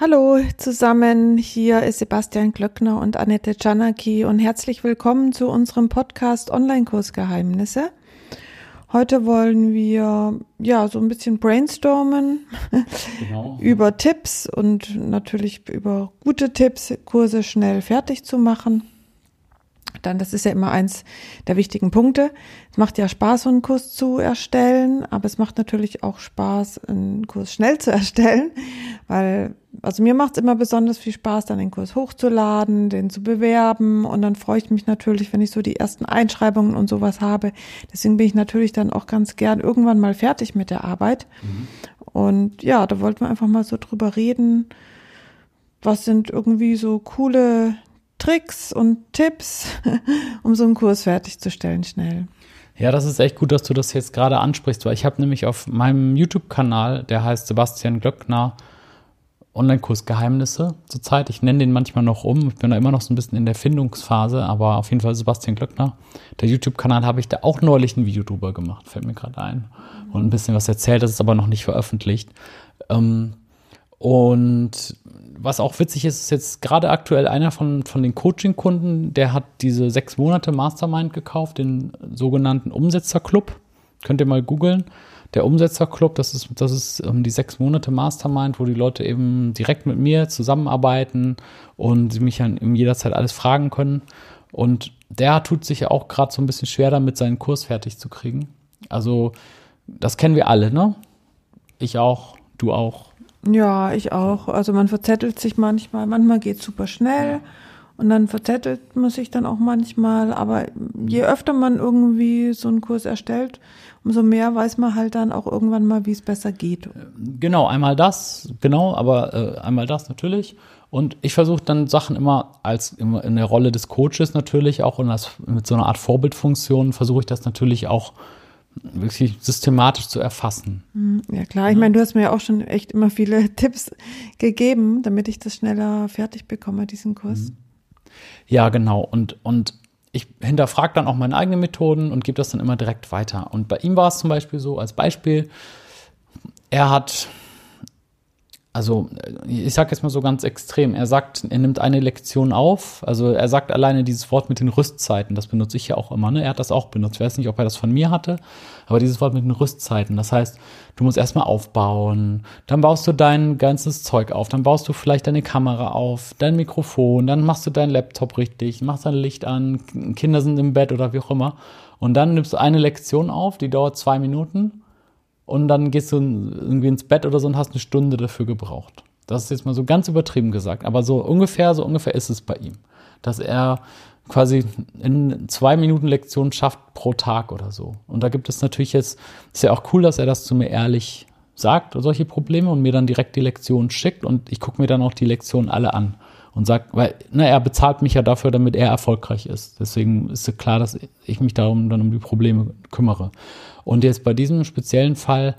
Hallo zusammen, hier ist Sebastian Glöckner und Annette Czanaki und herzlich willkommen zu unserem Podcast Online-Kurs Geheimnisse. Heute wollen wir ja so ein bisschen brainstormen genau. über Tipps und natürlich über gute Tipps, Kurse schnell fertig zu machen. Dann, das ist ja immer eins der wichtigen Punkte. Es macht ja Spaß, so einen Kurs zu erstellen, aber es macht natürlich auch Spaß, einen Kurs schnell zu erstellen, weil, also mir macht es immer besonders viel Spaß, dann den Kurs hochzuladen, den zu bewerben und dann freue ich mich natürlich, wenn ich so die ersten Einschreibungen und sowas habe. Deswegen bin ich natürlich dann auch ganz gern irgendwann mal fertig mit der Arbeit. Mhm. Und ja, da wollten wir einfach mal so drüber reden. Was sind irgendwie so coole Tricks und Tipps, um so einen Kurs fertigzustellen schnell. Ja, das ist echt gut, dass du das jetzt gerade ansprichst, weil ich habe nämlich auf meinem YouTube-Kanal, der heißt Sebastian Glöckner, Online-Kurs Geheimnisse zurzeit. Ich nenne den manchmal noch um. Ich bin da immer noch so ein bisschen in der Findungsphase, aber auf jeden Fall Sebastian Glöckner. Der YouTube-Kanal habe ich da auch neulich ein Video drüber gemacht, fällt mir gerade ein. Und ein bisschen was erzählt, das ist aber noch nicht veröffentlicht. Ähm, und was auch witzig ist, ist jetzt gerade aktuell einer von, von den Coaching-Kunden, der hat diese sechs Monate Mastermind gekauft, den sogenannten Umsetzerclub. Könnt ihr mal googeln. Der Umsetzerclub, das ist, das ist ähm, die sechs Monate Mastermind, wo die Leute eben direkt mit mir zusammenarbeiten und sie mich dann jederzeit alles fragen können. Und der tut sich ja auch gerade so ein bisschen schwer damit, seinen Kurs fertig zu kriegen. Also, das kennen wir alle, ne? Ich auch, du auch, ja, ich auch. Also man verzettelt sich manchmal, manchmal geht es super schnell ja. Und dann verzettelt man sich dann auch manchmal. Aber je öfter man irgendwie so einen Kurs erstellt, umso mehr weiß man halt dann auch irgendwann mal, wie es besser geht. Genau, einmal das, genau, aber äh, einmal das natürlich. Und ich versuche dann Sachen immer als immer in der Rolle des Coaches natürlich auch und als, mit so einer Art Vorbildfunktion versuche ich das natürlich auch wirklich systematisch zu erfassen. Hm, ja klar, ich meine, du hast mir ja auch schon echt immer viele Tipps gegeben, damit ich das schneller fertig bekomme, diesen Kurs. Mhm. Ja, genau. Und, und ich hinterfrage dann auch meine eigenen Methoden und gebe das dann immer direkt weiter. Und bei ihm war es zum Beispiel so, als Beispiel, er hat also ich sage jetzt mal so ganz extrem, er sagt, er nimmt eine Lektion auf, also er sagt alleine dieses Wort mit den Rüstzeiten, das benutze ich ja auch immer, ne? er hat das auch benutzt, ich weiß nicht, ob er das von mir hatte, aber dieses Wort mit den Rüstzeiten, das heißt, du musst erstmal aufbauen, dann baust du dein ganzes Zeug auf, dann baust du vielleicht deine Kamera auf, dein Mikrofon, dann machst du deinen Laptop richtig, machst dein Licht an, Kinder sind im Bett oder wie auch immer. Und dann nimmst du eine Lektion auf, die dauert zwei Minuten und dann gehst du irgendwie ins Bett oder so und hast eine Stunde dafür gebraucht. Das ist jetzt mal so ganz übertrieben gesagt, aber so ungefähr, so ungefähr ist es bei ihm, dass er quasi in zwei Minuten Lektion schafft pro Tag oder so. Und da gibt es natürlich jetzt, ist ja auch cool, dass er das zu mir ehrlich sagt, solche Probleme und mir dann direkt die Lektion schickt und ich gucke mir dann auch die Lektionen alle an und sagt, weil ne, er bezahlt mich ja dafür, damit er erfolgreich ist. Deswegen ist es klar, dass ich mich darum dann um die Probleme kümmere. Und jetzt bei diesem speziellen Fall,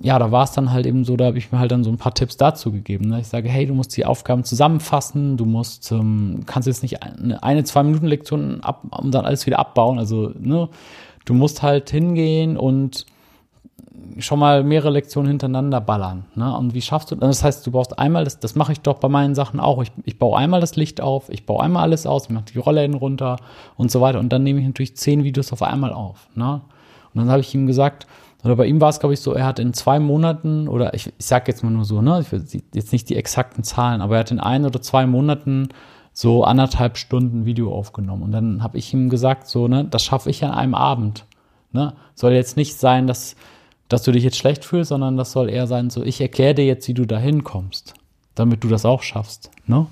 ja, da war es dann halt eben so, da habe ich mir halt dann so ein paar Tipps dazu gegeben. Ne? Ich sage, hey, du musst die Aufgaben zusammenfassen, du musst, ähm, kannst jetzt nicht eine, eine zwei Minuten Lektion ab und dann alles wieder abbauen. Also, ne, du musst halt hingehen und schon mal mehrere Lektionen hintereinander ballern. Ne? Und wie schaffst du das? heißt, du brauchst einmal, das, das mache ich doch bei meinen Sachen auch. Ich, ich baue einmal das Licht auf, ich baue einmal alles aus, ich mache die Rollläden runter und so weiter. Und dann nehme ich natürlich zehn Videos auf einmal auf. Ne? Und dann habe ich ihm gesagt, oder bei ihm war es, glaube ich, so, er hat in zwei Monaten, oder ich, ich sage jetzt mal nur so, ne, ich will jetzt nicht die exakten Zahlen, aber er hat in ein oder zwei Monaten so anderthalb Stunden Video aufgenommen. Und dann habe ich ihm gesagt, so, ne, das schaffe ich an einem Abend. Ne? Soll jetzt nicht sein, dass, dass du dich jetzt schlecht fühlst, sondern das soll eher sein, so, ich erkläre dir jetzt, wie du da hinkommst, damit du das auch schaffst. Ne?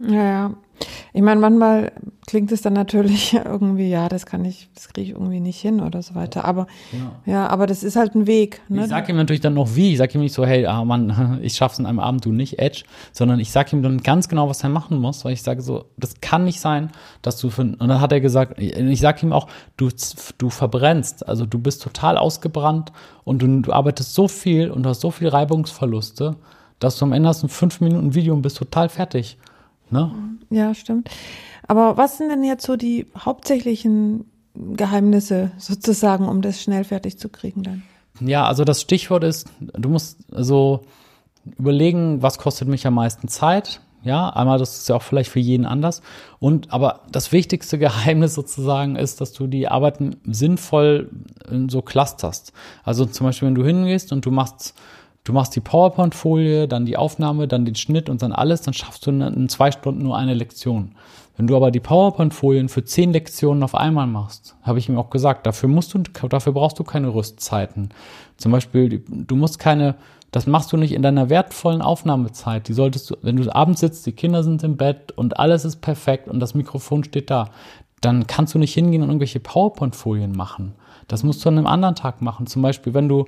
Ja, ja. Ich meine, manchmal klingt es dann natürlich irgendwie, ja, das kann ich, das kriege ich irgendwie nicht hin oder so weiter. Aber genau. ja, aber das ist halt ein Weg. Ne? Ich sage ihm natürlich dann noch wie. Ich sage ihm nicht so, hey, ah Mann, ich schaff's in einem Abend, du nicht, Edge, sondern ich sage ihm dann ganz genau, was er machen muss, weil ich sage so, das kann nicht sein, dass du für, und dann hat er gesagt, ich sage ihm auch, du, du verbrennst, also du bist total ausgebrannt und du, du arbeitest so viel und hast so viel Reibungsverluste, dass du am Ende hast ein fünf Minuten Video und bist total fertig. Ne? Ja, stimmt. Aber was sind denn jetzt so die hauptsächlichen Geheimnisse sozusagen, um das schnell fertig zu kriegen dann? Ja, also das Stichwort ist, du musst, also überlegen, was kostet mich am meisten Zeit. Ja, einmal, das ist ja auch vielleicht für jeden anders. Und aber das wichtigste Geheimnis sozusagen ist, dass du die Arbeiten sinnvoll so clusterst. Also zum Beispiel, wenn du hingehst und du machst, du machst die PowerPoint-Folie, dann die Aufnahme, dann den Schnitt und dann alles, dann schaffst du in zwei Stunden nur eine Lektion. Wenn du aber die PowerPoint-Folien für zehn Lektionen auf einmal machst, habe ich ihm auch gesagt, dafür musst du, dafür brauchst du keine Rüstzeiten. Zum Beispiel, du musst keine, das machst du nicht in deiner wertvollen Aufnahmezeit. Die solltest du, wenn du abends sitzt, die Kinder sind im Bett und alles ist perfekt und das Mikrofon steht da, dann kannst du nicht hingehen und irgendwelche PowerPoint-Folien machen. Das musst du an einem anderen Tag machen. Zum Beispiel, wenn du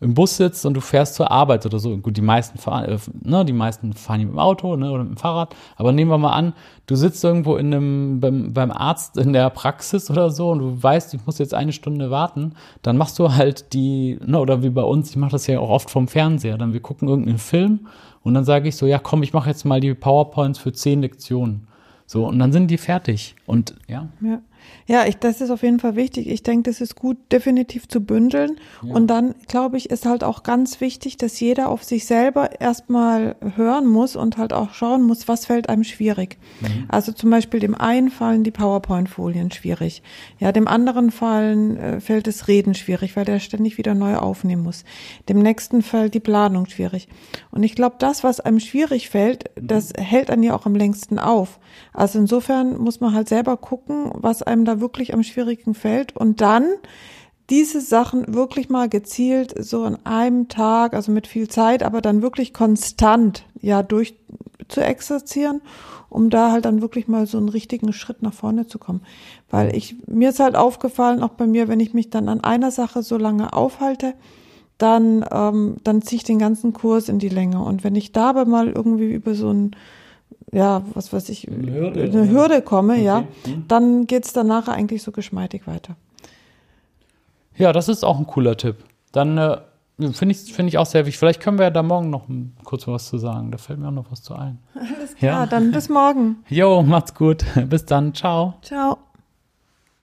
im Bus sitzt und du fährst zur Arbeit oder so. Gut, die meisten fahren, äh, ne, die meisten fahren mit dem Auto ne, oder mit dem Fahrrad. Aber nehmen wir mal an, du sitzt irgendwo in einem, beim, beim Arzt in der Praxis oder so und du weißt, ich muss jetzt eine Stunde warten, dann machst du halt die, ne, oder wie bei uns, ich mache das ja auch oft vom Fernseher, dann wir gucken irgendeinen Film und dann sage ich so, ja komm, ich mache jetzt mal die PowerPoints für zehn Lektionen. So, und dann sind die fertig. Und ja. Ja. Ja, ich, das ist auf jeden Fall wichtig. Ich denke, das ist gut, definitiv zu bündeln. Ja. Und dann, glaube ich, ist halt auch ganz wichtig, dass jeder auf sich selber erstmal hören muss und halt auch schauen muss, was fällt einem schwierig. Mhm. Also zum Beispiel dem einen fallen die PowerPoint-Folien schwierig. Ja, dem anderen fallen, äh, fällt das Reden schwierig, weil der ständig wieder neu aufnehmen muss. Dem nächsten fällt die Planung schwierig. Und ich glaube, das, was einem schwierig fällt, das mhm. hält einen ja auch am längsten auf. Also insofern muss man halt selber gucken, was einem da wirklich am schwierigen fällt und dann diese Sachen wirklich mal gezielt so an einem Tag, also mit viel Zeit, aber dann wirklich konstant ja durch zu exerzieren, um da halt dann wirklich mal so einen richtigen Schritt nach vorne zu kommen. Weil ich, mir ist halt aufgefallen, auch bei mir, wenn ich mich dann an einer Sache so lange aufhalte, dann, ähm, dann ziehe ich den ganzen Kurs in die Länge. Und wenn ich dabei mal irgendwie über so ein ja, was weiß ich, eine Hürde, eine Hürde komme, okay. ja, hm. dann geht's danach eigentlich so geschmeidig weiter. Ja, das ist auch ein cooler Tipp. Dann äh, finde ich, find ich auch sehr wichtig. Vielleicht können wir ja da morgen noch kurz was zu sagen. Da fällt mir auch noch was zu ein. Alles klar, ja. dann bis morgen. Jo, macht's gut. Bis dann. Ciao. Ciao.